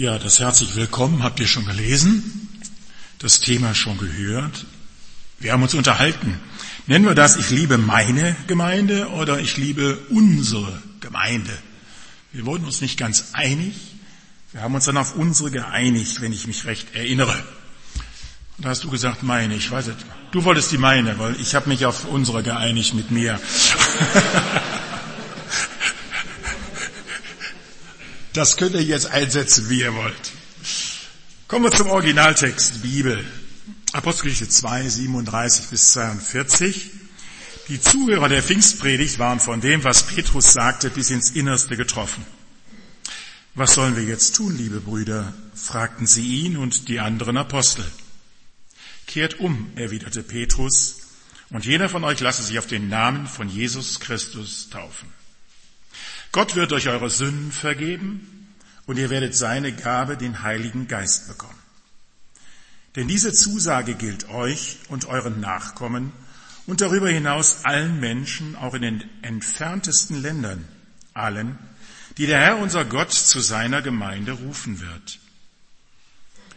Ja, das herzlich willkommen habt ihr schon gelesen, das Thema schon gehört. Wir haben uns unterhalten. Nennen wir das, ich liebe meine Gemeinde oder ich liebe unsere Gemeinde. Wir wurden uns nicht ganz einig. Wir haben uns dann auf unsere geeinigt, wenn ich mich recht erinnere. Und da hast du gesagt, meine, ich weiß es. Du wolltest die meine, weil ich habe mich auf unsere geeinigt mit mir. Das könnt ihr jetzt einsetzen, wie ihr wollt. Kommen wir zum Originaltext Bibel. Apostelgeschichte 2, 37 bis 42. Die Zuhörer der Pfingstpredigt waren von dem, was Petrus sagte, bis ins Innerste getroffen. Was sollen wir jetzt tun, liebe Brüder? fragten sie ihn und die anderen Apostel. Kehrt um, erwiderte Petrus, und jeder von euch lasse sich auf den Namen von Jesus Christus taufen. Gott wird euch eure Sünden vergeben und ihr werdet seine Gabe, den Heiligen Geist, bekommen. Denn diese Zusage gilt euch und euren Nachkommen und darüber hinaus allen Menschen, auch in den entferntesten Ländern, allen, die der Herr unser Gott zu seiner Gemeinde rufen wird.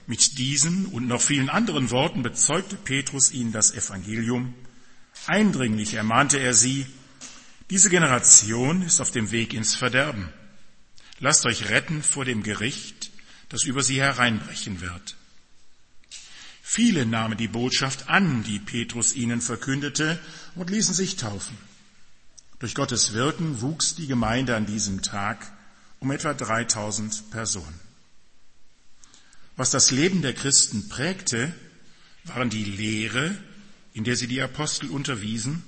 Mit diesen und noch vielen anderen Worten bezeugte Petrus ihnen das Evangelium. Eindringlich ermahnte er sie, diese Generation ist auf dem Weg ins Verderben. Lasst euch retten vor dem Gericht, das über sie hereinbrechen wird. Viele nahmen die Botschaft an, die Petrus ihnen verkündete, und ließen sich taufen. Durch Gottes Wirken wuchs die Gemeinde an diesem Tag um etwa 3000 Personen. Was das Leben der Christen prägte, waren die Lehre, in der sie die Apostel unterwiesen,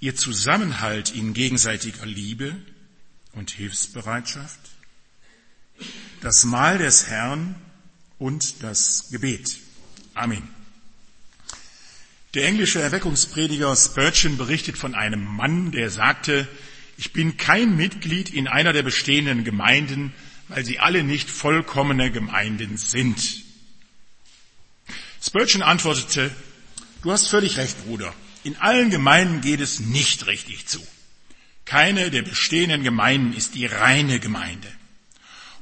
ihr Zusammenhalt in gegenseitiger Liebe und Hilfsbereitschaft, das Mahl des Herrn und das Gebet. Amen. Der englische Erweckungsprediger Spurgeon berichtet von einem Mann, der sagte, ich bin kein Mitglied in einer der bestehenden Gemeinden, weil sie alle nicht vollkommene Gemeinden sind. Spurgeon antwortete, du hast völlig recht, Bruder. In allen Gemeinden geht es nicht richtig zu. Keine der bestehenden Gemeinden ist die reine Gemeinde.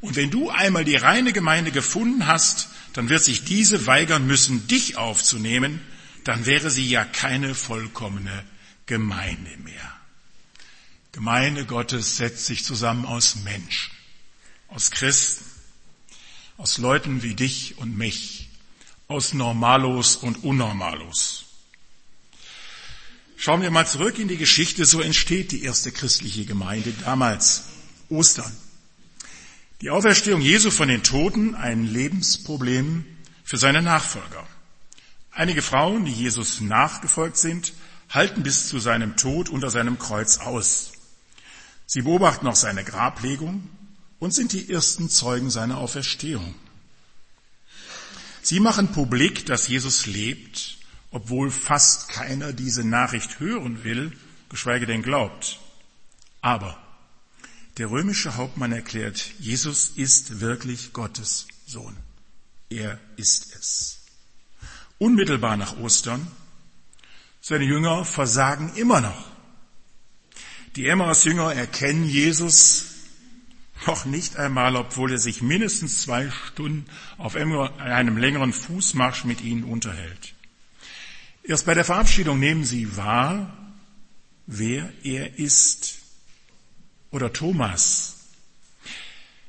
Und wenn du einmal die reine Gemeinde gefunden hast, dann wird sich diese weigern müssen, dich aufzunehmen, dann wäre sie ja keine vollkommene Gemeinde mehr. Gemeinde Gottes setzt sich zusammen aus Menschen, aus Christen, aus Leuten wie dich und mich, aus Normalos und Unnormalos. Schauen wir mal zurück in die Geschichte. So entsteht die erste christliche Gemeinde damals. Ostern. Die Auferstehung Jesu von den Toten, ein Lebensproblem für seine Nachfolger. Einige Frauen, die Jesus nachgefolgt sind, halten bis zu seinem Tod unter seinem Kreuz aus. Sie beobachten noch seine Grablegung und sind die ersten Zeugen seiner Auferstehung. Sie machen publik, dass Jesus lebt obwohl fast keiner diese Nachricht hören will, geschweige denn glaubt. Aber der römische Hauptmann erklärt, Jesus ist wirklich Gottes Sohn. Er ist es. Unmittelbar nach Ostern, seine Jünger versagen immer noch. Die Emmaus-Jünger erkennen Jesus noch nicht einmal, obwohl er sich mindestens zwei Stunden auf einem längeren Fußmarsch mit ihnen unterhält. Erst bei der Verabschiedung nehmen sie wahr, wer er ist. Oder Thomas.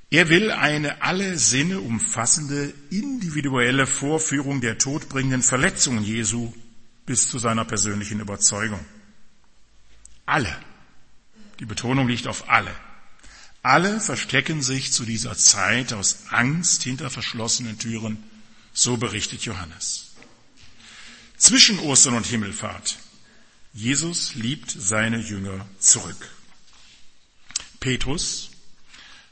Er will eine alle Sinne umfassende individuelle Vorführung der todbringenden Verletzungen Jesu bis zu seiner persönlichen Überzeugung. Alle. Die Betonung liegt auf alle. Alle verstecken sich zu dieser Zeit aus Angst hinter verschlossenen Türen, so berichtet Johannes zwischen Ostern und Himmelfahrt. Jesus liebt seine Jünger zurück. Petrus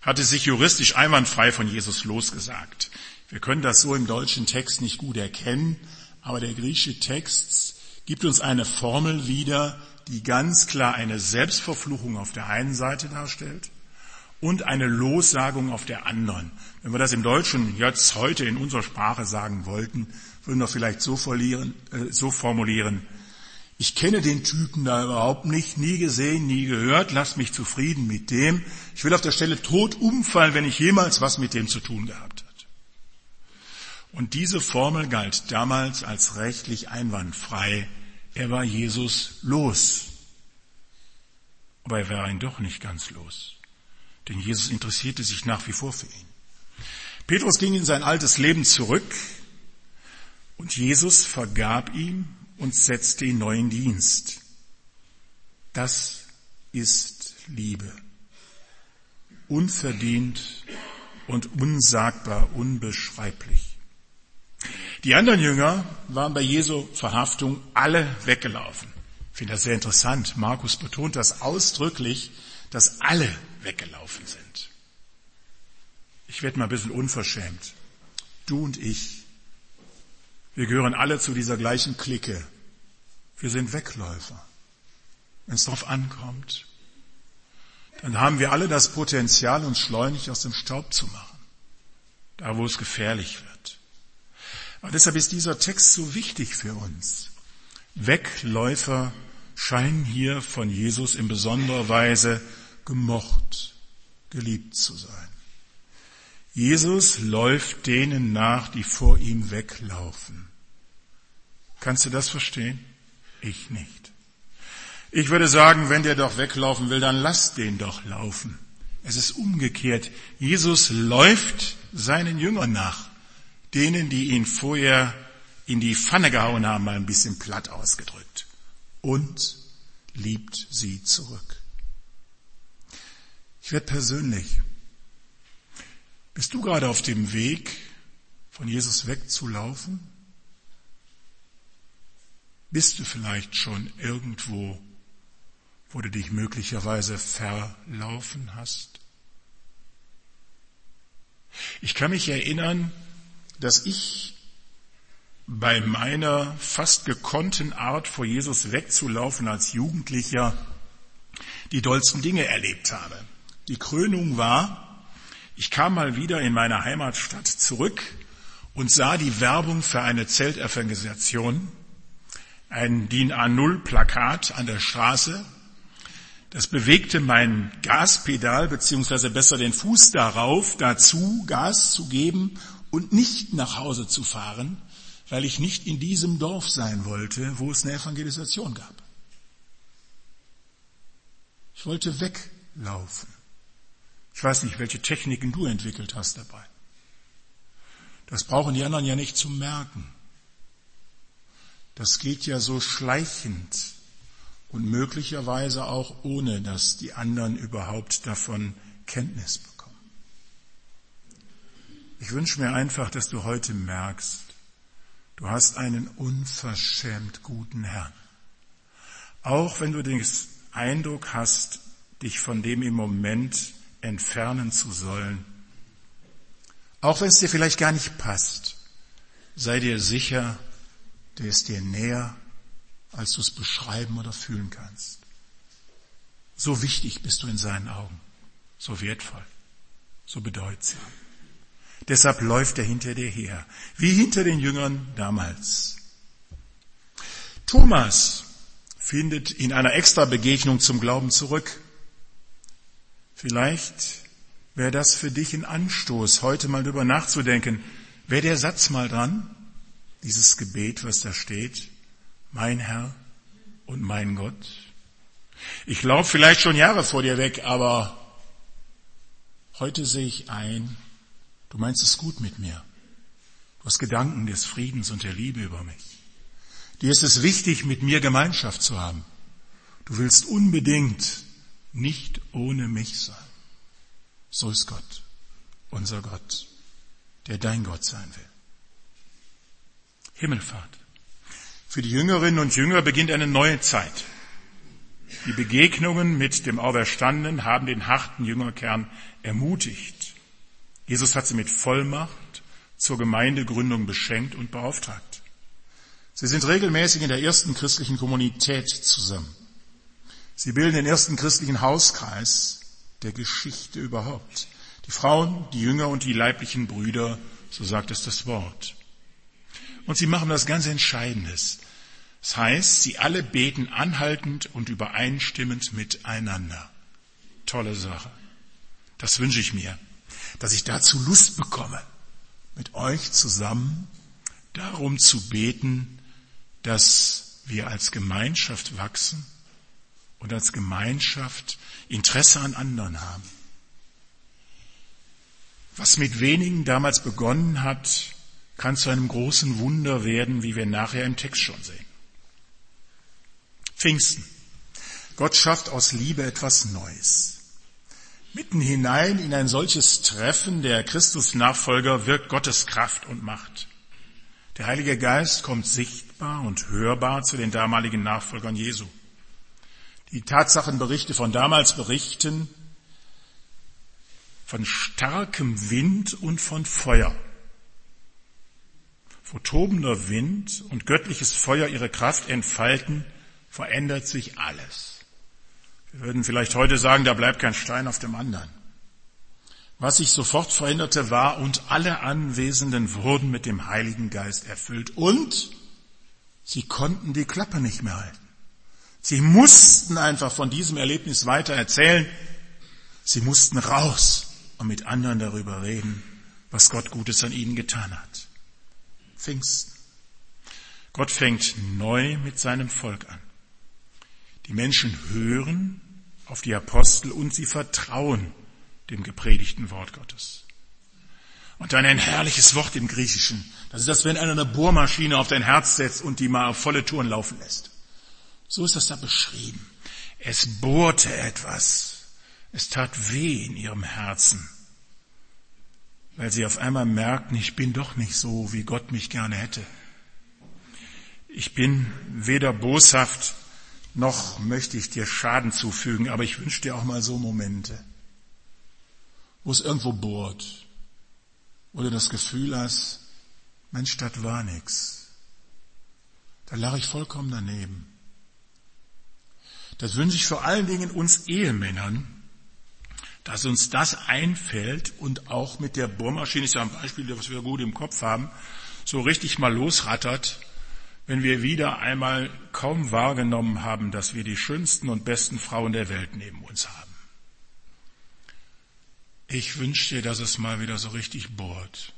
hatte sich juristisch einwandfrei von Jesus losgesagt. Wir können das so im deutschen Text nicht gut erkennen, aber der griechische Text gibt uns eine Formel wieder, die ganz klar eine Selbstverfluchung auf der einen Seite darstellt und eine Lossagung auf der anderen. Wenn wir das im Deutschen jetzt heute in unserer Sprache sagen wollten, würden wir vielleicht so, verlieren, äh, so formulieren, Ich kenne den Typen da überhaupt nicht, nie gesehen, nie gehört, lass mich zufrieden mit dem. Ich will auf der Stelle tot umfallen, wenn ich jemals was mit dem zu tun gehabt hat. Und diese Formel galt damals als rechtlich einwandfrei. Er war Jesus los. Aber er war ihn doch nicht ganz los. Denn Jesus interessierte sich nach wie vor für ihn. Petrus ging in sein altes Leben zurück und Jesus vergab ihm und setzte ihn neu in Dienst. Das ist Liebe. Unverdient und unsagbar, unbeschreiblich. Die anderen Jünger waren bei Jesu Verhaftung alle weggelaufen. Ich finde das sehr interessant. Markus betont das ausdrücklich, dass alle weggelaufen sind. Ich werde mal ein bisschen unverschämt. Du und ich, wir gehören alle zu dieser gleichen Clique. Wir sind Wegläufer. Wenn es darauf ankommt, dann haben wir alle das Potenzial, uns schleunig aus dem Staub zu machen. Da, wo es gefährlich wird. Aber deshalb ist dieser Text so wichtig für uns. Wegläufer scheinen hier von Jesus in besonderer Weise gemocht, geliebt zu sein. Jesus läuft denen nach, die vor ihm weglaufen. Kannst du das verstehen? Ich nicht. Ich würde sagen, wenn der doch weglaufen will, dann lass den doch laufen. Es ist umgekehrt. Jesus läuft seinen Jüngern nach. Denen, die ihn vorher in die Pfanne gehauen haben, mal ein bisschen platt ausgedrückt. Und liebt sie zurück. Ich werde persönlich. Bist du gerade auf dem Weg, von Jesus wegzulaufen? Bist du vielleicht schon irgendwo, wo du dich möglicherweise verlaufen hast? Ich kann mich erinnern, dass ich bei meiner fast gekonnten Art vor Jesus wegzulaufen als Jugendlicher die dollsten Dinge erlebt habe. Die Krönung war, ich kam mal wieder in meine Heimatstadt zurück und sah die Werbung für eine Zeltevangelisation, ein DIN A0 Plakat an der Straße. Das bewegte mein Gaspedal, beziehungsweise besser den Fuß darauf, dazu Gas zu geben und nicht nach Hause zu fahren, weil ich nicht in diesem Dorf sein wollte, wo es eine Evangelisation gab. Ich wollte weglaufen. Ich weiß nicht, welche Techniken du entwickelt hast dabei. Das brauchen die anderen ja nicht zu merken. Das geht ja so schleichend und möglicherweise auch ohne, dass die anderen überhaupt davon Kenntnis bekommen. Ich wünsche mir einfach, dass du heute merkst, Du hast einen unverschämt guten Herrn. Auch wenn du den Eindruck hast, dich von dem im Moment entfernen zu sollen, auch wenn es dir vielleicht gar nicht passt, sei dir sicher, der ist dir näher, als du es beschreiben oder fühlen kannst. So wichtig bist du in seinen Augen, so wertvoll, so bedeutsam. Deshalb läuft er hinter dir her, wie hinter den Jüngern damals. Thomas findet in einer extra Begegnung zum Glauben zurück. Vielleicht wäre das für dich ein Anstoß, heute mal drüber nachzudenken. Wäre der Satz mal dran? Dieses Gebet, was da steht. Mein Herr und mein Gott. Ich laufe vielleicht schon Jahre vor dir weg, aber heute sehe ich ein, Du meinst es gut mit mir. Du hast Gedanken des Friedens und der Liebe über mich. Dir ist es wichtig, mit mir Gemeinschaft zu haben. Du willst unbedingt nicht ohne mich sein. So ist Gott, unser Gott, der dein Gott sein will. Himmelfahrt. Für die Jüngerinnen und Jünger beginnt eine neue Zeit. Die Begegnungen mit dem Auferstandenen haben den harten Jüngerkern ermutigt. Jesus hat sie mit Vollmacht zur Gemeindegründung beschenkt und beauftragt. Sie sind regelmäßig in der ersten christlichen Kommunität zusammen. Sie bilden den ersten christlichen Hauskreis der Geschichte überhaupt. Die Frauen, die Jünger und die leiblichen Brüder, so sagt es das Wort. Und sie machen das ganz Entscheidendes. Das heißt, sie alle beten anhaltend und übereinstimmend miteinander. Tolle Sache. Das wünsche ich mir, dass ich dazu Lust bekomme, mit euch zusammen darum zu beten, dass wir als Gemeinschaft wachsen und als Gemeinschaft Interesse an anderen haben. Was mit wenigen damals begonnen hat, kann zu einem großen Wunder werden, wie wir nachher im Text schon sehen. Pfingsten. Gott schafft aus Liebe etwas Neues. Mitten hinein in ein solches Treffen der Christusnachfolger wirkt Gottes Kraft und Macht. Der Heilige Geist kommt sichtbar und hörbar zu den damaligen Nachfolgern Jesu. Die Tatsachenberichte von damals berichten von starkem Wind und von Feuer. Wo tobender Wind und göttliches Feuer ihre Kraft entfalten, verändert sich alles. Wir würden vielleicht heute sagen, da bleibt kein Stein auf dem anderen. Was sich sofort veränderte war, und alle Anwesenden wurden mit dem Heiligen Geist erfüllt und sie konnten die Klappe nicht mehr halten. Sie mussten einfach von diesem Erlebnis weiter erzählen. Sie mussten raus und mit anderen darüber reden, was Gott Gutes an ihnen getan hat. Pfingsten. Gott fängt neu mit seinem Volk an. Die Menschen hören auf die Apostel und sie vertrauen dem gepredigten Wort Gottes. Und dann ein herrliches Wort im Griechischen. Das ist das, wenn einer eine Bohrmaschine auf dein Herz setzt und die mal auf volle Touren laufen lässt. So ist das da beschrieben. Es bohrte etwas. Es tat weh in ihrem Herzen, weil sie auf einmal merkten, ich bin doch nicht so, wie Gott mich gerne hätte. Ich bin weder boshaft, noch möchte ich dir Schaden zufügen, aber ich wünsche dir auch mal so Momente, wo es irgendwo bohrt, wo du das Gefühl hast, Mensch, das war nix. Da lag ich vollkommen daneben. Das wünsche ich vor allen Dingen uns Ehemännern, dass uns das einfällt und auch mit der Bohrmaschine, ist ja ein Beispiel, was wir gut im Kopf haben, so richtig mal losrattert, wenn wir wieder einmal kaum wahrgenommen haben, dass wir die schönsten und besten Frauen der Welt neben uns haben. Ich wünsche dir, dass es mal wieder so richtig bohrt.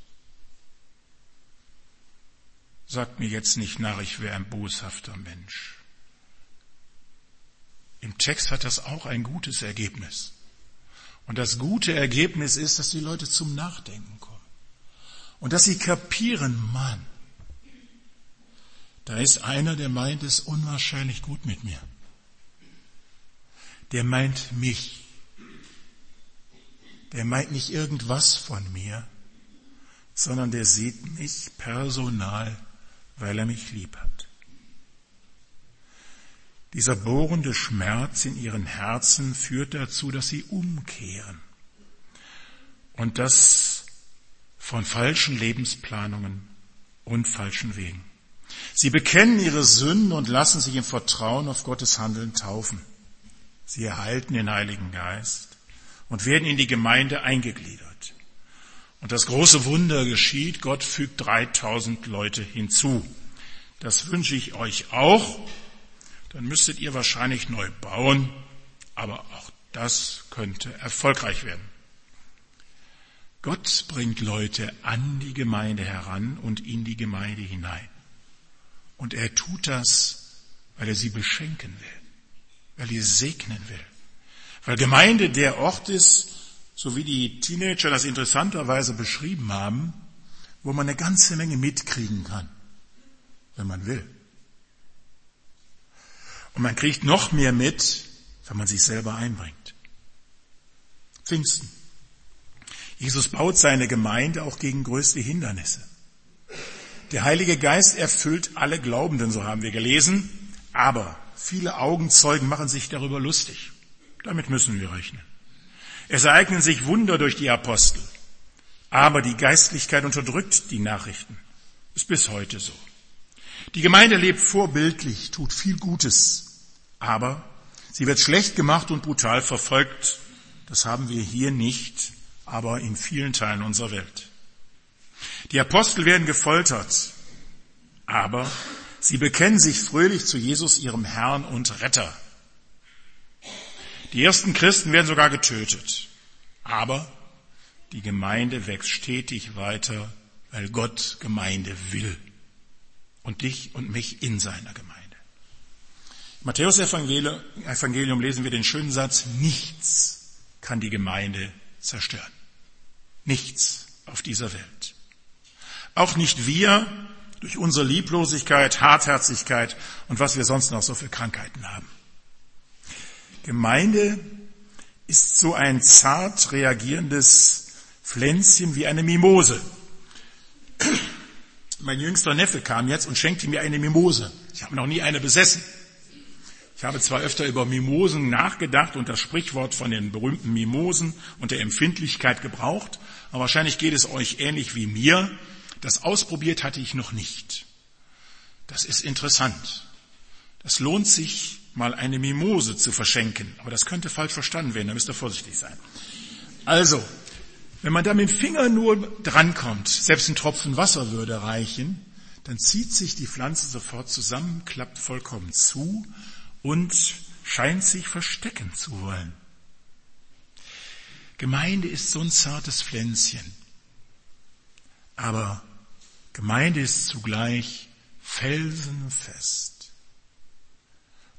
Sagt mir jetzt nicht nach, ich wäre ein boshafter Mensch. Im Text hat das auch ein gutes Ergebnis. Und das gute Ergebnis ist, dass die Leute zum Nachdenken kommen. Und dass sie kapieren, Mann, da ist einer, der meint es unwahrscheinlich gut mit mir. Der meint mich. Der meint nicht irgendwas von mir, sondern der sieht mich personal, weil er mich lieb hat. Dieser bohrende Schmerz in ihren Herzen führt dazu, dass sie umkehren. Und das von falschen Lebensplanungen und falschen Wegen. Sie bekennen ihre Sünden und lassen sich im Vertrauen auf Gottes Handeln taufen. Sie erhalten den Heiligen Geist und werden in die Gemeinde eingegliedert. Und das große Wunder geschieht, Gott fügt 3000 Leute hinzu. Das wünsche ich euch auch dann müsstet ihr wahrscheinlich neu bauen, aber auch das könnte erfolgreich werden. Gott bringt Leute an die Gemeinde heran und in die Gemeinde hinein. Und er tut das, weil er sie beschenken will, weil er segnen will. Weil Gemeinde der Ort ist, so wie die Teenager das interessanterweise beschrieben haben, wo man eine ganze Menge mitkriegen kann, wenn man will. Und man kriegt noch mehr mit, wenn man sich selber einbringt. Pfingsten. Jesus baut seine Gemeinde auch gegen größte Hindernisse. Der Heilige Geist erfüllt alle Glaubenden, so haben wir gelesen, aber viele Augenzeugen machen sich darüber lustig. Damit müssen wir rechnen. Es ereignen sich Wunder durch die Apostel, aber die Geistlichkeit unterdrückt die Nachrichten. Ist bis heute so. Die Gemeinde lebt vorbildlich, tut viel Gutes, aber sie wird schlecht gemacht und brutal verfolgt. Das haben wir hier nicht, aber in vielen Teilen unserer Welt. Die Apostel werden gefoltert, aber Sie bekennen sich fröhlich zu Jesus, ihrem Herrn und Retter. Die ersten Christen werden sogar getötet. Aber die Gemeinde wächst stetig weiter, weil Gott Gemeinde will. Und dich und mich in seiner Gemeinde. Matthäus Evangelium lesen wir den schönen Satz, nichts kann die Gemeinde zerstören. Nichts auf dieser Welt. Auch nicht wir durch unsere Lieblosigkeit, Hartherzigkeit und was wir sonst noch so für Krankheiten haben. Gemeinde ist so ein zart reagierendes Pflänzchen wie eine Mimose. Mein jüngster Neffe kam jetzt und schenkte mir eine Mimose. Ich habe noch nie eine besessen. Ich habe zwar öfter über Mimosen nachgedacht und das Sprichwort von den berühmten Mimosen und der Empfindlichkeit gebraucht, aber wahrscheinlich geht es euch ähnlich wie mir. Das ausprobiert hatte ich noch nicht. Das ist interessant. Das lohnt sich, mal eine Mimose zu verschenken. Aber das könnte falsch verstanden werden, da müsst ihr vorsichtig sein. Also, wenn man da mit dem Finger nur drankommt, selbst ein Tropfen Wasser würde reichen, dann zieht sich die Pflanze sofort zusammen, klappt vollkommen zu und scheint sich verstecken zu wollen. Gemeinde ist so ein zartes Pflänzchen. Aber Gemeinde ist zugleich felsenfest.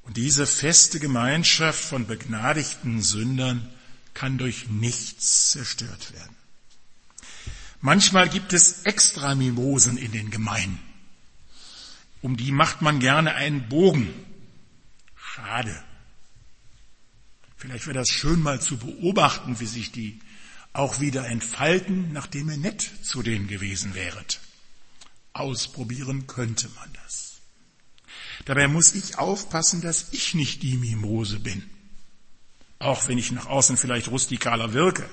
Und diese feste Gemeinschaft von begnadigten Sündern kann durch nichts zerstört werden. Manchmal gibt es extra Mimosen in den Gemeinden. Um die macht man gerne einen Bogen. Schade. Vielleicht wäre das schön mal zu beobachten, wie sich die auch wieder entfalten, nachdem ihr nett zu denen gewesen wäret. Ausprobieren könnte man das. Dabei muss ich aufpassen, dass ich nicht die Mimose bin. Auch wenn ich nach außen vielleicht rustikaler wirke.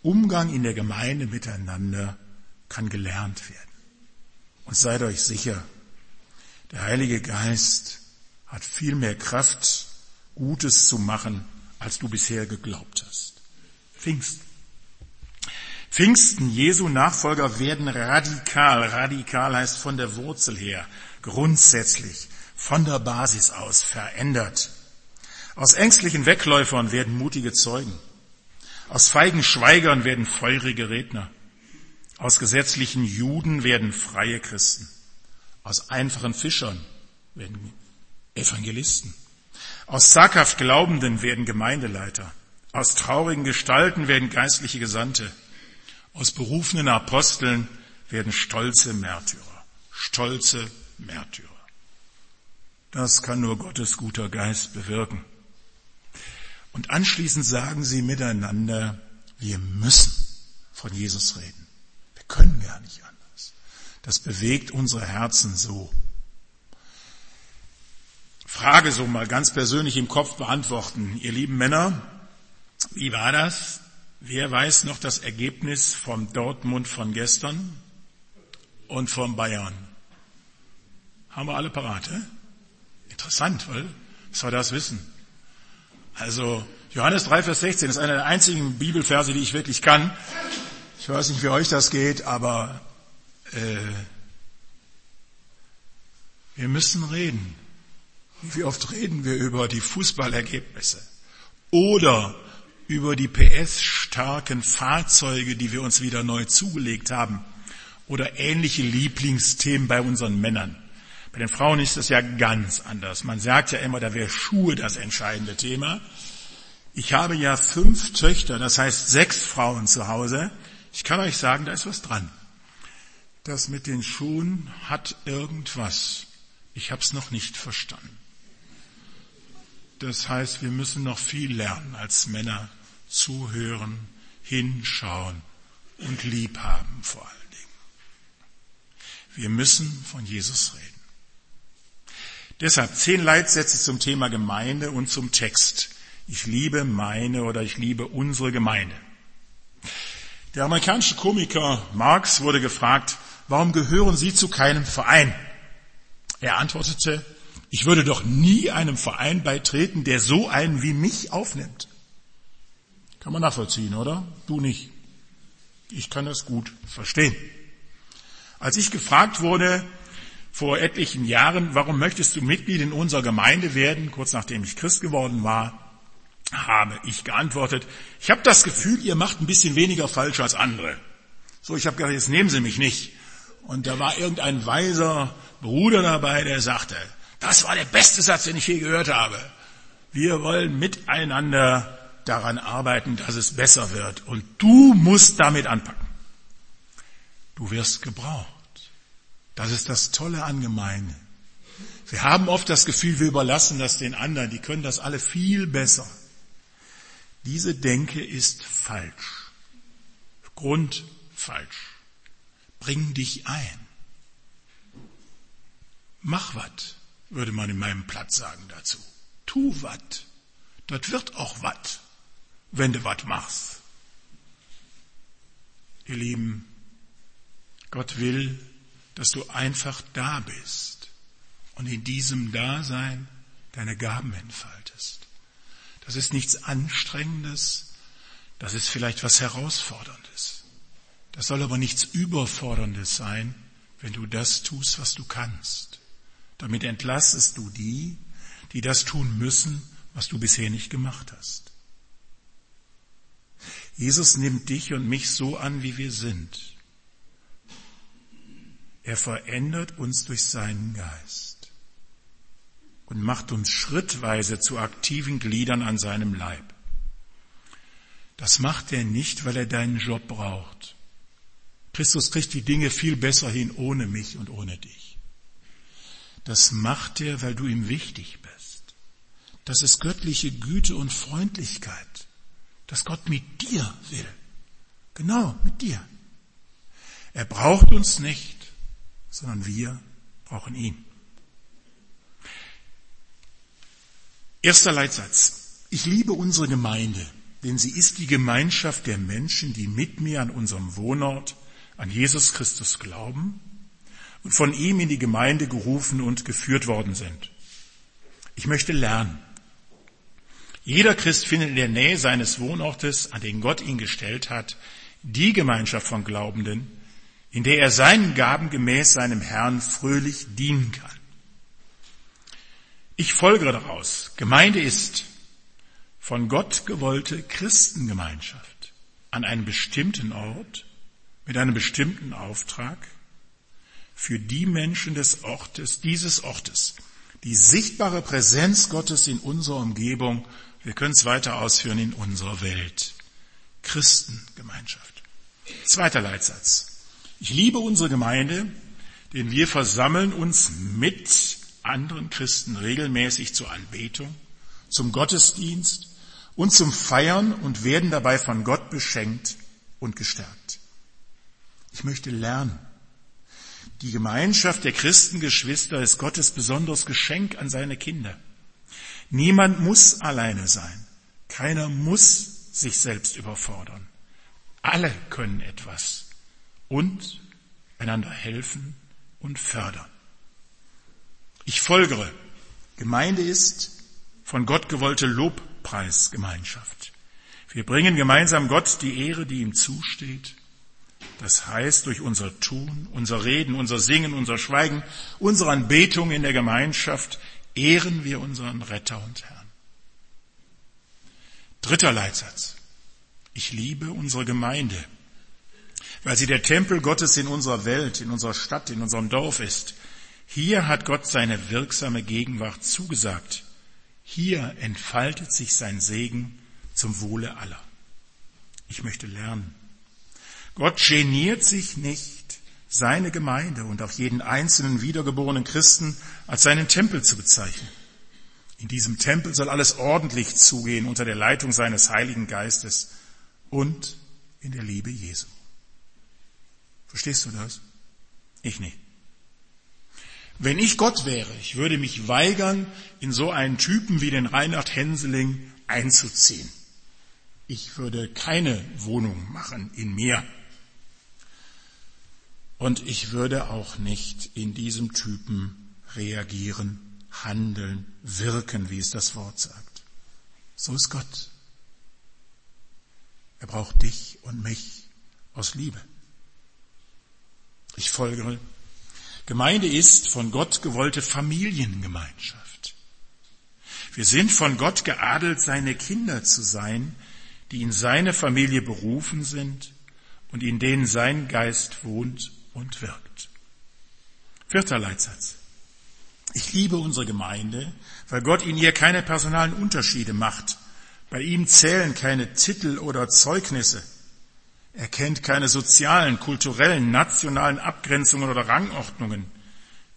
Umgang in der Gemeinde miteinander kann gelernt werden. Und seid euch sicher, der Heilige Geist hat viel mehr Kraft, Gutes zu machen, als du bisher geglaubt hast. Pfingsten. Pfingsten, Jesu Nachfolger werden radikal. Radikal heißt von der Wurzel her, grundsätzlich, von der Basis aus verändert. Aus ängstlichen Wegläufern werden mutige Zeugen. Aus feigen Schweigern werden feurige Redner. Aus gesetzlichen Juden werden freie Christen. Aus einfachen Fischern werden Evangelisten. Aus zaghaft Glaubenden werden Gemeindeleiter. Aus traurigen Gestalten werden geistliche Gesandte. Aus berufenen Aposteln werden stolze Märtyrer. Stolze Märtyrer. Das kann nur Gottes guter Geist bewirken. Und anschließend sagen sie miteinander, wir müssen von Jesus reden. Wir können gar nicht anders. Das bewegt unsere Herzen so. Frage so mal ganz persönlich im Kopf beantworten. Ihr lieben Männer, wie war das? Wer weiß noch das Ergebnis vom Dortmund von gestern und vom Bayern? Haben wir alle parat, eh? Interessant, weil was wir das wissen. Also Johannes 3, Vers 16 ist einer der einzigen Bibelverse, die ich wirklich kann. Ich weiß nicht, wie euch das geht, aber äh, wir müssen reden. Wie oft reden wir über die Fußballergebnisse oder über die PS-starken Fahrzeuge, die wir uns wieder neu zugelegt haben oder ähnliche Lieblingsthemen bei unseren Männern. Bei den Frauen ist das ja ganz anders. Man sagt ja immer, da wäre Schuhe das entscheidende Thema. Ich habe ja fünf Töchter, das heißt sechs Frauen zu Hause. Ich kann euch sagen, da ist was dran. Das mit den Schuhen hat irgendwas. Ich habe es noch nicht verstanden. Das heißt, wir müssen noch viel lernen als Männer, zuhören, hinschauen und lieb haben vor allen Dingen. Wir müssen von Jesus reden. Deshalb zehn Leitsätze zum Thema Gemeinde und zum Text. Ich liebe meine oder ich liebe unsere Gemeinde. Der amerikanische Komiker Marx wurde gefragt, warum gehören Sie zu keinem Verein? Er antwortete, ich würde doch nie einem Verein beitreten, der so einen wie mich aufnimmt. Kann man nachvollziehen, oder? Du nicht. Ich kann das gut verstehen. Als ich gefragt wurde, vor etlichen Jahren, warum möchtest du Mitglied in unserer Gemeinde werden, kurz nachdem ich Christ geworden war, habe ich geantwortet, ich habe das Gefühl, ihr macht ein bisschen weniger falsch als andere. So, ich habe gedacht, jetzt nehmen Sie mich nicht. Und da war irgendein weiser Bruder dabei, der sagte, das war der beste Satz, den ich je gehört habe. Wir wollen miteinander daran arbeiten, dass es besser wird. Und du musst damit anpacken. Du wirst gebraucht. Das ist das Tolle an Gemeinde. Wir haben oft das Gefühl, wir überlassen das den anderen. Die können das alle viel besser. Diese Denke ist falsch. Grundfalsch. Bring dich ein. Mach wat, würde man in meinem Platz sagen dazu. Tu wat. Dort wird auch wat, wenn du wat machst. Ihr Lieben, Gott will, dass du einfach da bist und in diesem Dasein deine Gaben entfaltest. Das ist nichts Anstrengendes, das ist vielleicht was Herausforderndes. Das soll aber nichts Überforderndes sein, wenn du das tust, was du kannst. Damit entlassest du die, die das tun müssen, was du bisher nicht gemacht hast. Jesus nimmt dich und mich so an, wie wir sind. Er verändert uns durch seinen Geist und macht uns schrittweise zu aktiven Gliedern an seinem Leib. Das macht er nicht, weil er deinen Job braucht. Christus kriegt die Dinge viel besser hin ohne mich und ohne dich. Das macht er, weil du ihm wichtig bist. Das ist göttliche Güte und Freundlichkeit, dass Gott mit dir will. Genau, mit dir. Er braucht uns nicht, sondern wir brauchen ihn. Erster Leitsatz. Ich liebe unsere Gemeinde, denn sie ist die Gemeinschaft der Menschen, die mit mir an unserem Wohnort an Jesus Christus glauben und von ihm in die Gemeinde gerufen und geführt worden sind. Ich möchte lernen. Jeder Christ findet in der Nähe seines Wohnortes, an den Gott ihn gestellt hat, die Gemeinschaft von Glaubenden, in der er seinen Gaben gemäß seinem Herrn fröhlich dienen kann. Ich folgere daraus, Gemeinde ist von Gott gewollte Christengemeinschaft an einem bestimmten Ort mit einem bestimmten Auftrag für die Menschen des Ortes, dieses Ortes, die sichtbare Präsenz Gottes in unserer Umgebung, wir können es weiter ausführen, in unserer Welt. Christengemeinschaft. Zweiter Leitsatz. Ich liebe unsere Gemeinde, denn wir versammeln uns mit anderen Christen regelmäßig zur Anbetung, zum Gottesdienst und zum Feiern und werden dabei von Gott beschenkt und gestärkt. Ich möchte lernen. Die Gemeinschaft der Christengeschwister ist Gottes besonderes Geschenk an seine Kinder. Niemand muss alleine sein. Keiner muss sich selbst überfordern. Alle können etwas und einander helfen und fördern. Ich folgere. Gemeinde ist von Gott gewollte Lobpreisgemeinschaft. Wir bringen gemeinsam Gott die Ehre, die ihm zusteht das heißt, durch unser Tun, unser Reden, unser Singen, unser Schweigen, unsere Anbetung in der Gemeinschaft ehren wir unseren Retter und Herrn. Dritter Leitsatz. Ich liebe unsere Gemeinde, weil sie der Tempel Gottes in unserer Welt, in unserer Stadt, in unserem Dorf ist. Hier hat Gott seine wirksame Gegenwart zugesagt. Hier entfaltet sich sein Segen zum Wohle aller. Ich möchte lernen. Gott geniert sich nicht, seine Gemeinde und auch jeden einzelnen wiedergeborenen Christen als seinen Tempel zu bezeichnen. In diesem Tempel soll alles ordentlich zugehen unter der Leitung seines Heiligen Geistes und in der Liebe Jesu. Verstehst du das? Ich nicht. Wenn ich Gott wäre, ich würde mich weigern, in so einen Typen wie den Reinhard Henseling einzuziehen. Ich würde keine Wohnung machen in mir. Und ich würde auch nicht in diesem Typen reagieren, handeln, wirken, wie es das Wort sagt. So ist Gott. Er braucht dich und mich aus Liebe. Ich folgere. Gemeinde ist von Gott gewollte Familiengemeinschaft. Wir sind von Gott geadelt, seine Kinder zu sein, die in seine Familie berufen sind und in denen sein Geist wohnt und wirkt. Vierter Leitsatz. Ich liebe unsere Gemeinde, weil Gott in ihr keine personalen Unterschiede macht. Bei ihm zählen keine Titel oder Zeugnisse. Er kennt keine sozialen, kulturellen, nationalen Abgrenzungen oder Rangordnungen.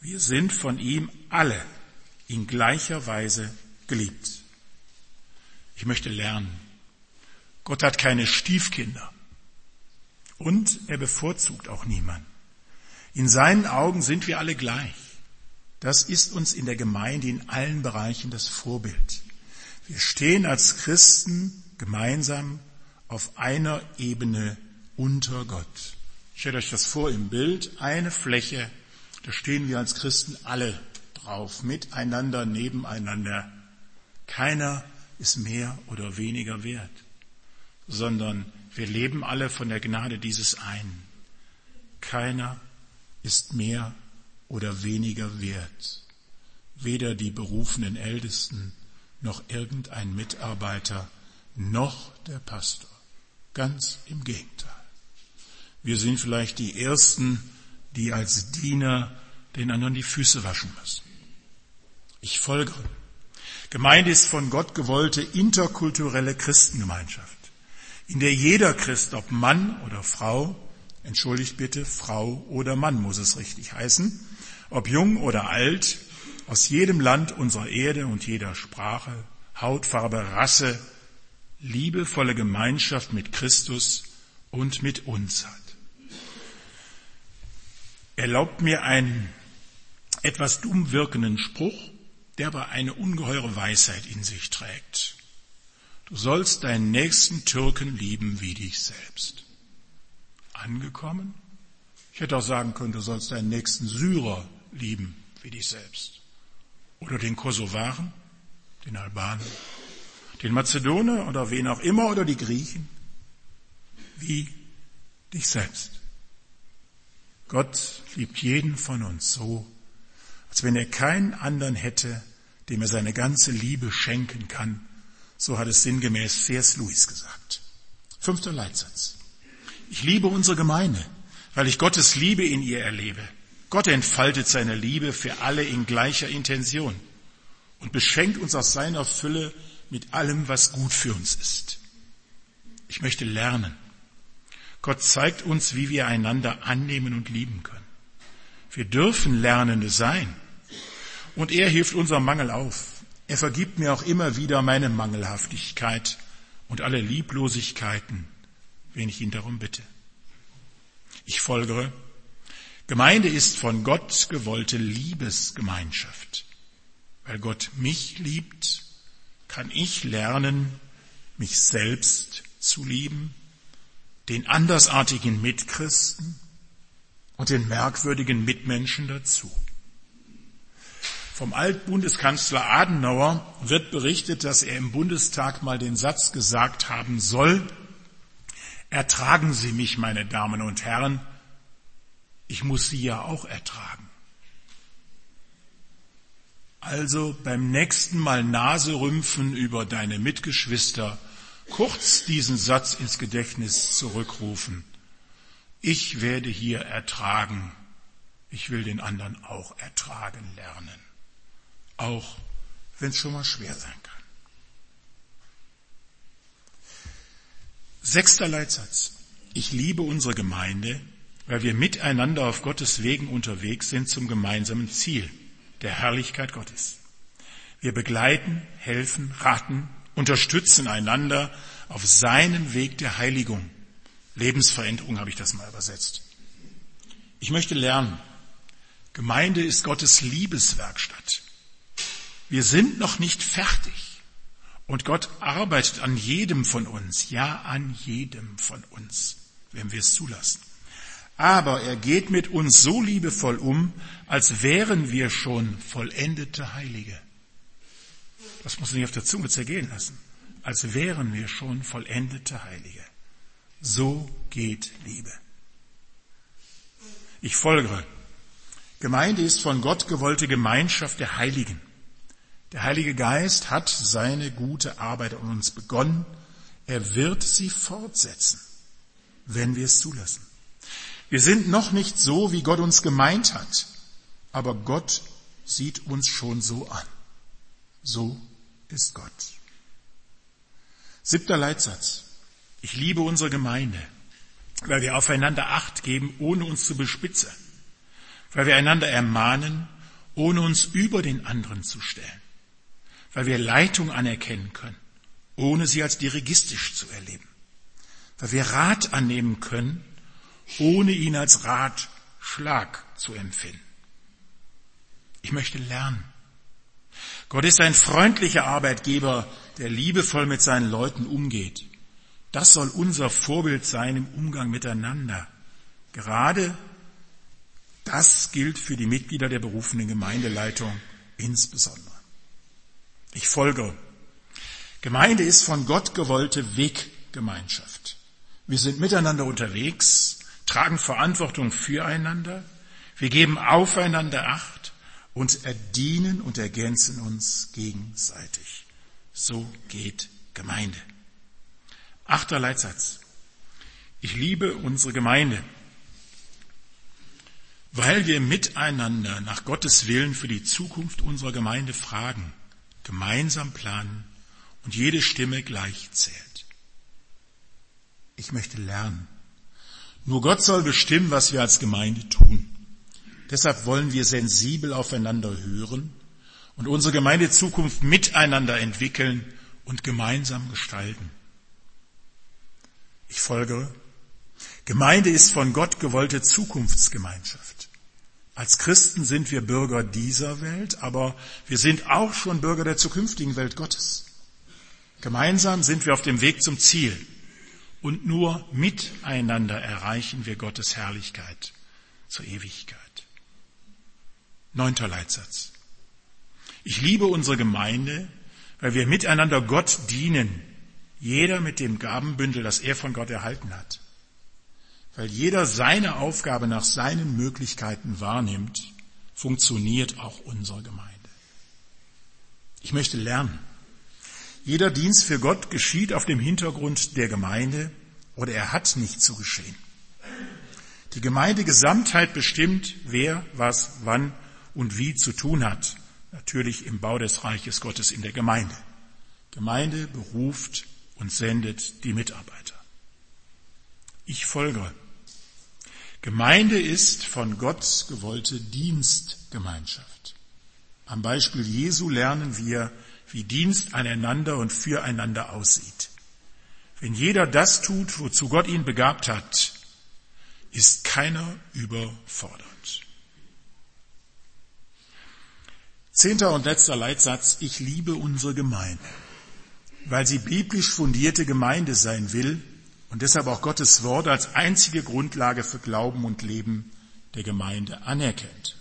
Wir sind von ihm alle in gleicher Weise geliebt. Ich möchte lernen. Gott hat keine Stiefkinder. Und er bevorzugt auch niemanden. In seinen Augen sind wir alle gleich. Das ist uns in der Gemeinde in allen Bereichen das Vorbild. Wir stehen als Christen gemeinsam auf einer Ebene unter Gott. Stellt euch das vor im Bild, eine Fläche, da stehen wir als Christen alle drauf, miteinander, nebeneinander. Keiner ist mehr oder weniger wert, sondern wir leben alle von der Gnade dieses einen. Keiner ist mehr oder weniger wert. Weder die berufenen Ältesten noch irgendein Mitarbeiter noch der Pastor. Ganz im Gegenteil. Wir sind vielleicht die Ersten, die als Diener den anderen die Füße waschen müssen. Ich folgere. Gemeinde ist von Gott gewollte interkulturelle Christengemeinschaft, in der jeder Christ, ob Mann oder Frau, entschuldigt bitte, Frau oder Mann muss es richtig heißen, ob jung oder alt, aus jedem Land unserer Erde und jeder Sprache, Hautfarbe, Rasse, liebevolle Gemeinschaft mit Christus und mit uns hat. Erlaubt mir einen etwas dumm wirkenden Spruch, der aber eine ungeheure Weisheit in sich trägt. Du sollst deinen nächsten Türken lieben wie dich selbst. Angekommen? Ich hätte auch sagen können, du sollst deinen nächsten Syrer lieben wie dich selbst. Oder den Kosovaren, den Albaner, den Mazedoner oder wen auch immer oder die Griechen, wie dich selbst. Gott liebt jeden von uns so, als wenn er keinen anderen hätte, dem er seine ganze Liebe schenken kann. So hat es sinngemäß C.S. Lewis gesagt. Fünfter Leitsatz. Ich liebe unsere Gemeinde, weil ich Gottes Liebe in ihr erlebe. Gott entfaltet seine Liebe für alle in gleicher Intention und beschenkt uns aus seiner Fülle mit allem, was gut für uns ist. Ich möchte lernen. Gott zeigt uns, wie wir einander annehmen und lieben können. Wir dürfen Lernende sein. Und er hilft unserem Mangel auf. Er vergibt mir auch immer wieder meine Mangelhaftigkeit und alle Lieblosigkeiten, wenn ich ihn darum bitte. Ich folgere, Gemeinde ist von Gott gewollte Liebesgemeinschaft. Weil Gott mich liebt, kann ich lernen, mich selbst zu lieben, den andersartigen Mitchristen und den merkwürdigen Mitmenschen dazu. Vom Altbundeskanzler Adenauer wird berichtet, dass er im Bundestag mal den Satz gesagt haben soll, ertragen Sie mich, meine Damen und Herren, ich muss Sie ja auch ertragen. Also beim nächsten Mal Naserümpfen über deine Mitgeschwister kurz diesen Satz ins Gedächtnis zurückrufen. Ich werde hier ertragen. Ich will den anderen auch ertragen lernen. Auch wenn es schon mal schwer sein kann. Sechster Leitsatz. Ich liebe unsere Gemeinde, weil wir miteinander auf Gottes Wegen unterwegs sind zum gemeinsamen Ziel der Herrlichkeit Gottes. Wir begleiten, helfen, raten, unterstützen einander auf seinen Weg der Heiligung. Lebensveränderung habe ich das mal übersetzt. Ich möchte lernen. Gemeinde ist Gottes Liebeswerkstatt. Wir sind noch nicht fertig. Und Gott arbeitet an jedem von uns, ja an jedem von uns, wenn wir es zulassen aber er geht mit uns so liebevoll um, als wären wir schon vollendete Heilige. Das muss man nicht auf der Zunge zergehen lassen. Als wären wir schon vollendete Heilige. So geht Liebe. Ich folgere. Gemeinde ist von Gott gewollte Gemeinschaft der Heiligen. Der Heilige Geist hat seine gute Arbeit an uns begonnen. Er wird sie fortsetzen, wenn wir es zulassen. Wir sind noch nicht so, wie Gott uns gemeint hat, aber Gott sieht uns schon so an. So ist Gott. Siebter Leitsatz. Ich liebe unsere Gemeinde, weil wir aufeinander Acht geben, ohne uns zu bespitzen, weil wir einander ermahnen, ohne uns über den anderen zu stellen, weil wir Leitung anerkennen können, ohne sie als dirigistisch zu erleben, weil wir Rat annehmen können, ohne ihn als Ratschlag zu empfinden. Ich möchte lernen. Gott ist ein freundlicher Arbeitgeber, der liebevoll mit seinen Leuten umgeht. Das soll unser Vorbild sein im Umgang miteinander. Gerade das gilt für die Mitglieder der berufenen Gemeindeleitung insbesondere. Ich folge. Gemeinde ist von Gott gewollte Weggemeinschaft. Wir sind miteinander unterwegs, tragen Verantwortung füreinander, wir geben aufeinander Acht und erdienen und ergänzen uns gegenseitig. So geht Gemeinde. Achter Leitsatz. Ich liebe unsere Gemeinde, weil wir miteinander nach Gottes Willen für die Zukunft unserer Gemeinde fragen, gemeinsam planen und jede Stimme gleich zählt. Ich möchte lernen. Nur Gott soll bestimmen, was wir als Gemeinde tun. Deshalb wollen wir sensibel aufeinander hören und unsere Gemeindezukunft miteinander entwickeln und gemeinsam gestalten. Ich folgere. Gemeinde ist von Gott gewollte Zukunftsgemeinschaft. Als Christen sind wir Bürger dieser Welt, aber wir sind auch schon Bürger der zukünftigen Welt Gottes. Gemeinsam sind wir auf dem Weg zum Ziel und nur miteinander erreichen wir Gottes Herrlichkeit zur Ewigkeit. Neunter Leitsatz. Ich liebe unsere Gemeinde, weil wir miteinander Gott dienen, jeder mit dem Gabenbündel, das er von Gott erhalten hat. Weil jeder seine Aufgabe nach seinen Möglichkeiten wahrnimmt, funktioniert auch unsere Gemeinde. Ich möchte lernen. Jeder Dienst für Gott geschieht auf dem Hintergrund der Gemeinde oder er hat nicht zu geschehen. Die Gemeindegesamtheit bestimmt, wer was wann und wie zu tun hat. Natürlich im Bau des Reiches Gottes in der Gemeinde. Gemeinde beruft und sendet die Mitarbeiter. Ich folge. Gemeinde ist von Gott gewollte Dienstgemeinschaft. Am Beispiel Jesu lernen wir, wie Dienst aneinander und füreinander aussieht. Wenn jeder das tut, wozu Gott ihn begabt hat, ist keiner überfordert. Zehnter und letzter Leitsatz. Ich liebe unsere Gemeinde, weil sie biblisch fundierte Gemeinde sein will und deshalb auch Gottes Wort als einzige Grundlage für Glauben und Leben der Gemeinde anerkennt.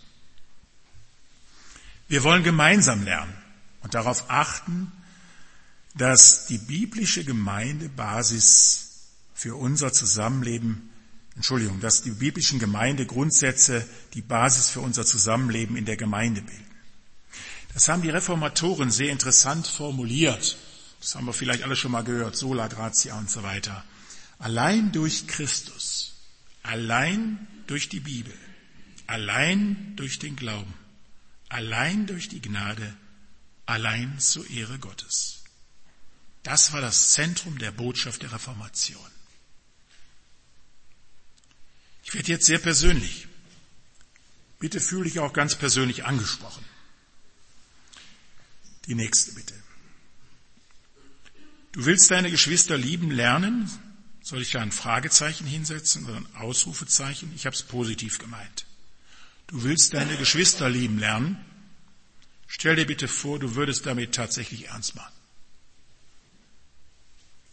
Wir wollen gemeinsam lernen und darauf achten, dass die biblische Gemeinde Basis für unser Zusammenleben, Entschuldigung, dass die biblischen Gemeindegrundsätze die Basis für unser Zusammenleben in der Gemeinde bilden. Das haben die Reformatoren sehr interessant formuliert. Das haben wir vielleicht alle schon mal gehört, sola gratia und so weiter. Allein durch Christus, allein durch die Bibel, allein durch den Glauben, allein durch die Gnade, allein zur Ehre Gottes. Das war das Zentrum der Botschaft der Reformation. Ich werde jetzt sehr persönlich. Bitte fühle dich auch ganz persönlich angesprochen. Die nächste bitte. Du willst deine Geschwister lieben lernen? Soll ich da ein Fragezeichen hinsetzen oder ein Ausrufezeichen? Ich habe es positiv gemeint. Du willst deine Geschwister lieben lernen? Stell dir bitte vor, du würdest damit tatsächlich ernst machen.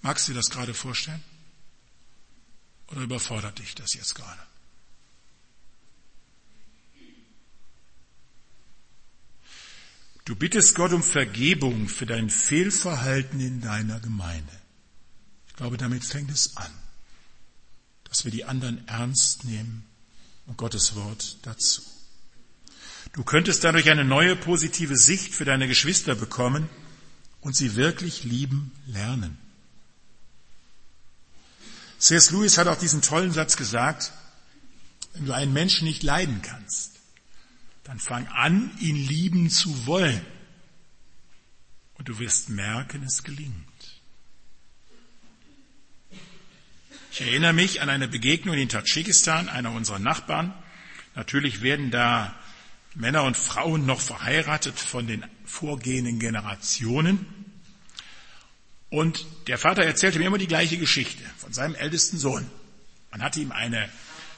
Magst du dir das gerade vorstellen? Oder überfordert dich das jetzt gerade? Du bittest Gott um Vergebung für dein Fehlverhalten in deiner Gemeinde. Ich glaube, damit fängt es an, dass wir die anderen ernst nehmen und Gottes Wort dazu. Du könntest dadurch eine neue positive Sicht für deine Geschwister bekommen und sie wirklich lieben lernen. C.S. Lewis hat auch diesen tollen Satz gesagt, wenn du einen Menschen nicht leiden kannst, dann fang an, ihn lieben zu wollen. Und du wirst merken, es gelingt. Ich erinnere mich an eine Begegnung in Tadschikistan, einer unserer Nachbarn. Natürlich werden da Männer und Frauen noch verheiratet von den vorgehenden Generationen. Und der Vater erzählte mir immer die gleiche Geschichte von seinem ältesten Sohn. Man hatte ihm eine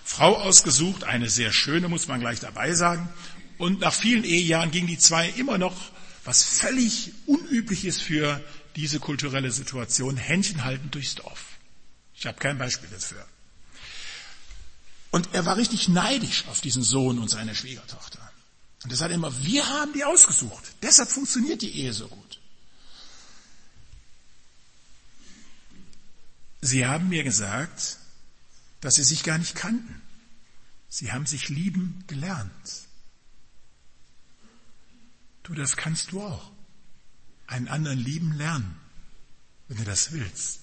Frau ausgesucht, eine sehr schöne, muss man gleich dabei sagen. Und nach vielen Ehejahren gingen die zwei immer noch, was völlig unüblich ist für diese kulturelle Situation, Händchen halten durchs Dorf. Ich habe kein Beispiel dafür. Und er war richtig neidisch auf diesen Sohn und seine Schwiegertochter. Und er sagte immer, wir haben die ausgesucht. Deshalb funktioniert die Ehe so gut. Sie haben mir gesagt, dass sie sich gar nicht kannten. Sie haben sich lieben gelernt. Du, das kannst du auch. Einen anderen lieben lernen, wenn du das willst.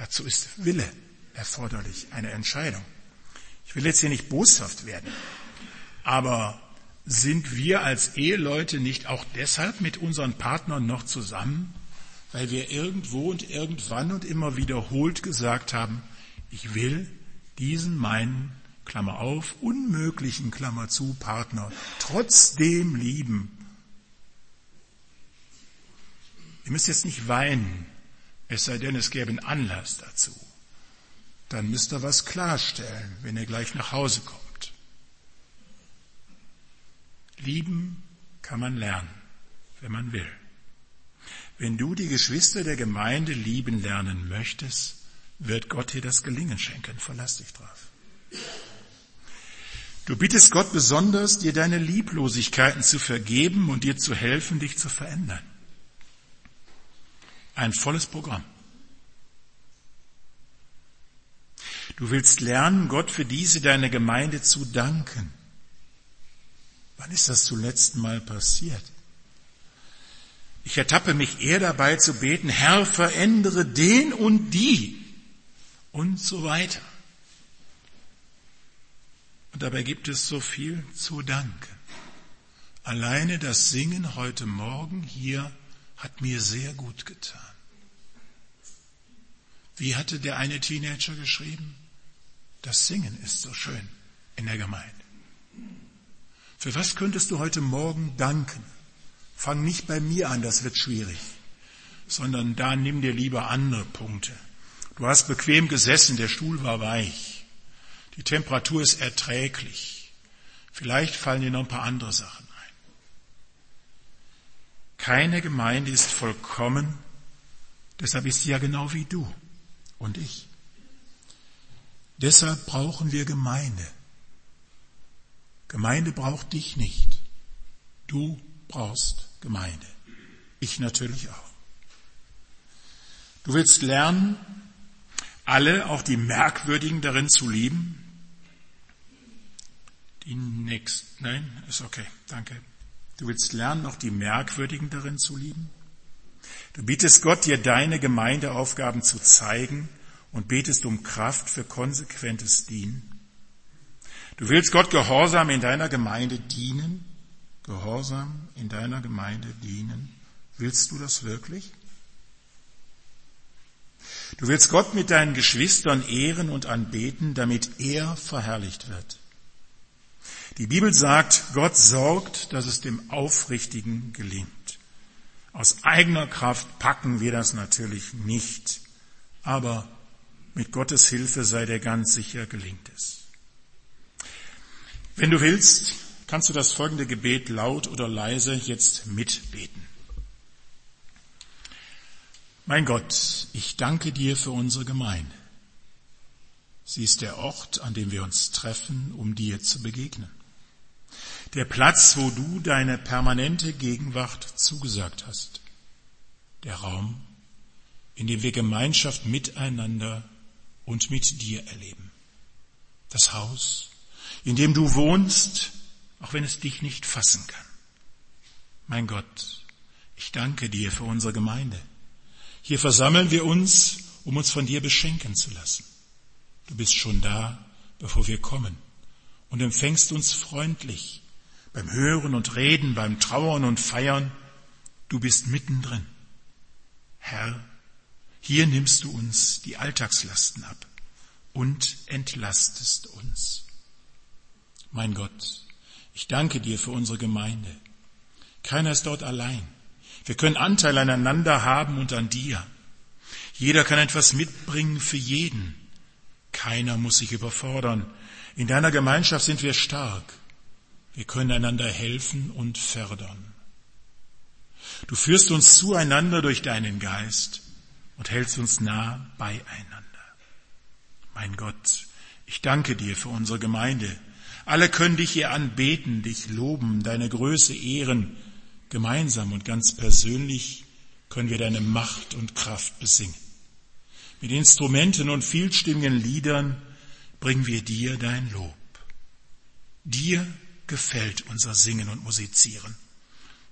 Dazu ist Wille erforderlich, eine Entscheidung. Ich will jetzt hier nicht boshaft werden, aber sind wir als Eheleute nicht auch deshalb mit unseren Partnern noch zusammen, weil wir irgendwo und irgendwann und immer wiederholt gesagt haben, ich will diesen meinen, Klammer auf, unmöglichen, Klammer zu, Partner trotzdem lieben. Ihr müsst jetzt nicht weinen, es sei denn, es gäbe einen Anlass dazu. Dann müsst ihr was klarstellen, wenn ihr gleich nach Hause kommt. Lieben kann man lernen, wenn man will. Wenn du die Geschwister der Gemeinde lieben lernen möchtest, wird Gott dir das Gelingen schenken. Verlass dich drauf. Du bittest Gott besonders, dir deine Lieblosigkeiten zu vergeben und dir zu helfen, dich zu verändern. Ein volles Programm. Du willst lernen, Gott für diese deine Gemeinde zu danken. Wann ist das zuletzt mal passiert? Ich ertappe mich eher dabei zu beten, Herr, verändere den und die und so weiter. Und dabei gibt es so viel zu danken. Alleine das Singen heute Morgen hier hat mir sehr gut getan. Wie hatte der eine Teenager geschrieben? Das Singen ist so schön in der Gemeinde. Für was könntest du heute Morgen danken? Fang nicht bei mir an, das wird schwierig, sondern da nimm dir lieber andere Punkte. Du hast bequem gesessen, der Stuhl war weich, die Temperatur ist erträglich. Vielleicht fallen dir noch ein paar andere Sachen ein. Keine Gemeinde ist vollkommen, deshalb ist sie ja genau wie du und ich. Deshalb brauchen wir Gemeinde. Gemeinde braucht dich nicht. Du brauchst Gemeinde. Ich natürlich auch. Du willst lernen, alle, auch die Merkwürdigen darin zu lieben. Die nächsten, nein, ist okay, danke. Du willst lernen, auch die Merkwürdigen darin zu lieben. Du bietest Gott, dir deine Gemeindeaufgaben zu zeigen und betest um Kraft für konsequentes Dienen. Du willst Gott gehorsam in deiner Gemeinde dienen, gehorsam in deiner Gemeinde dienen. Willst du das wirklich? Du willst Gott mit deinen Geschwistern ehren und anbeten, damit er verherrlicht wird. Die Bibel sagt, Gott sorgt, dass es dem Aufrichtigen gelingt. Aus eigener Kraft packen wir das natürlich nicht, aber mit Gottes Hilfe sei dir ganz sicher gelingt es. Wenn du willst, kannst du das folgende Gebet laut oder leise jetzt mitbeten. Mein Gott, ich danke dir für unsere Gemeinde. Sie ist der Ort, an dem wir uns treffen, um dir zu begegnen. Der Platz, wo du deine permanente Gegenwart zugesagt hast. Der Raum, in dem wir Gemeinschaft miteinander und mit dir erleben. Das Haus, in dem du wohnst auch wenn es dich nicht fassen kann. Mein Gott, ich danke dir für unsere Gemeinde. Hier versammeln wir uns, um uns von dir beschenken zu lassen. Du bist schon da, bevor wir kommen und empfängst uns freundlich beim Hören und Reden, beim Trauern und Feiern. Du bist mittendrin. Herr, hier nimmst du uns die Alltagslasten ab und entlastest uns. Mein Gott, ich danke dir für unsere Gemeinde. Keiner ist dort allein. Wir können Anteil aneinander haben und an dir. Jeder kann etwas mitbringen für jeden. Keiner muss sich überfordern. In deiner Gemeinschaft sind wir stark. Wir können einander helfen und fördern. Du führst uns zueinander durch deinen Geist und hältst uns nah beieinander. Mein Gott, ich danke dir für unsere Gemeinde. Alle können dich hier anbeten, dich loben, deine Größe ehren. Gemeinsam und ganz persönlich können wir deine Macht und Kraft besingen. Mit Instrumenten und vielstimmigen Liedern bringen wir dir dein Lob. Dir gefällt unser Singen und Musizieren.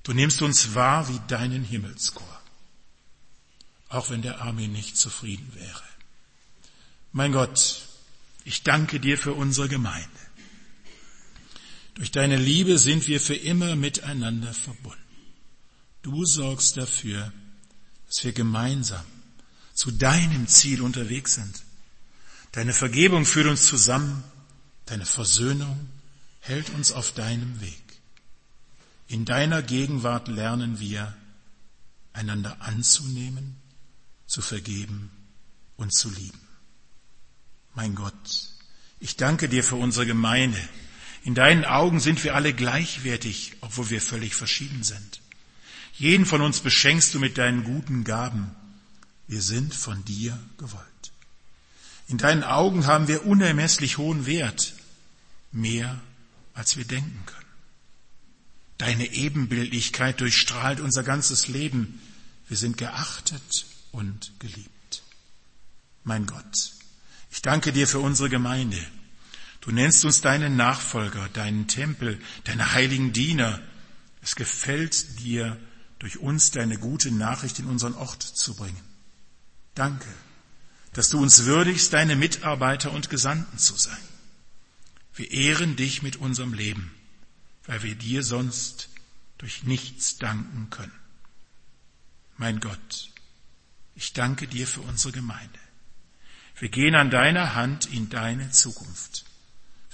Du nimmst uns wahr wie deinen Himmelschor, auch wenn der Armin nicht zufrieden wäre. Mein Gott, ich danke dir für unsere Gemeinde. Durch deine Liebe sind wir für immer miteinander verbunden. Du sorgst dafür, dass wir gemeinsam zu deinem Ziel unterwegs sind. Deine Vergebung führt uns zusammen, deine Versöhnung hält uns auf deinem Weg. In deiner Gegenwart lernen wir, einander anzunehmen, zu vergeben und zu lieben. Mein Gott, ich danke dir für unsere Gemeinde. In deinen Augen sind wir alle gleichwertig, obwohl wir völlig verschieden sind. Jeden von uns beschenkst du mit deinen guten Gaben. Wir sind von dir gewollt. In deinen Augen haben wir unermesslich hohen Wert, mehr als wir denken können. Deine Ebenbildlichkeit durchstrahlt unser ganzes Leben. Wir sind geachtet und geliebt. Mein Gott, ich danke dir für unsere Gemeinde. Du nennst uns deinen Nachfolger, deinen Tempel, deine heiligen Diener. Es gefällt dir, durch uns deine gute Nachricht in unseren Ort zu bringen. Danke, dass du uns würdigst, deine Mitarbeiter und Gesandten zu sein. Wir ehren dich mit unserem Leben, weil wir dir sonst durch nichts danken können. Mein Gott, ich danke dir für unsere Gemeinde. Wir gehen an deiner Hand in deine Zukunft.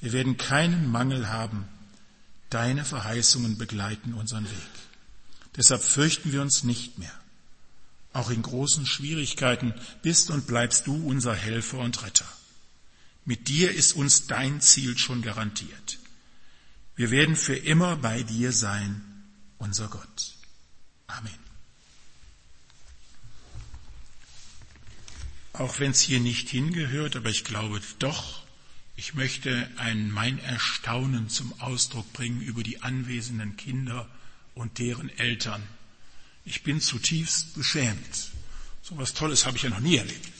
Wir werden keinen Mangel haben. Deine Verheißungen begleiten unseren Weg. Deshalb fürchten wir uns nicht mehr. Auch in großen Schwierigkeiten bist und bleibst du unser Helfer und Retter. Mit dir ist uns dein Ziel schon garantiert. Wir werden für immer bei dir sein, unser Gott. Amen. Auch wenn es hier nicht hingehört, aber ich glaube doch, ich möchte ein, mein Erstaunen zum Ausdruck bringen über die anwesenden Kinder und deren Eltern. Ich bin zutiefst beschämt. So was Tolles habe ich ja noch nie erlebt.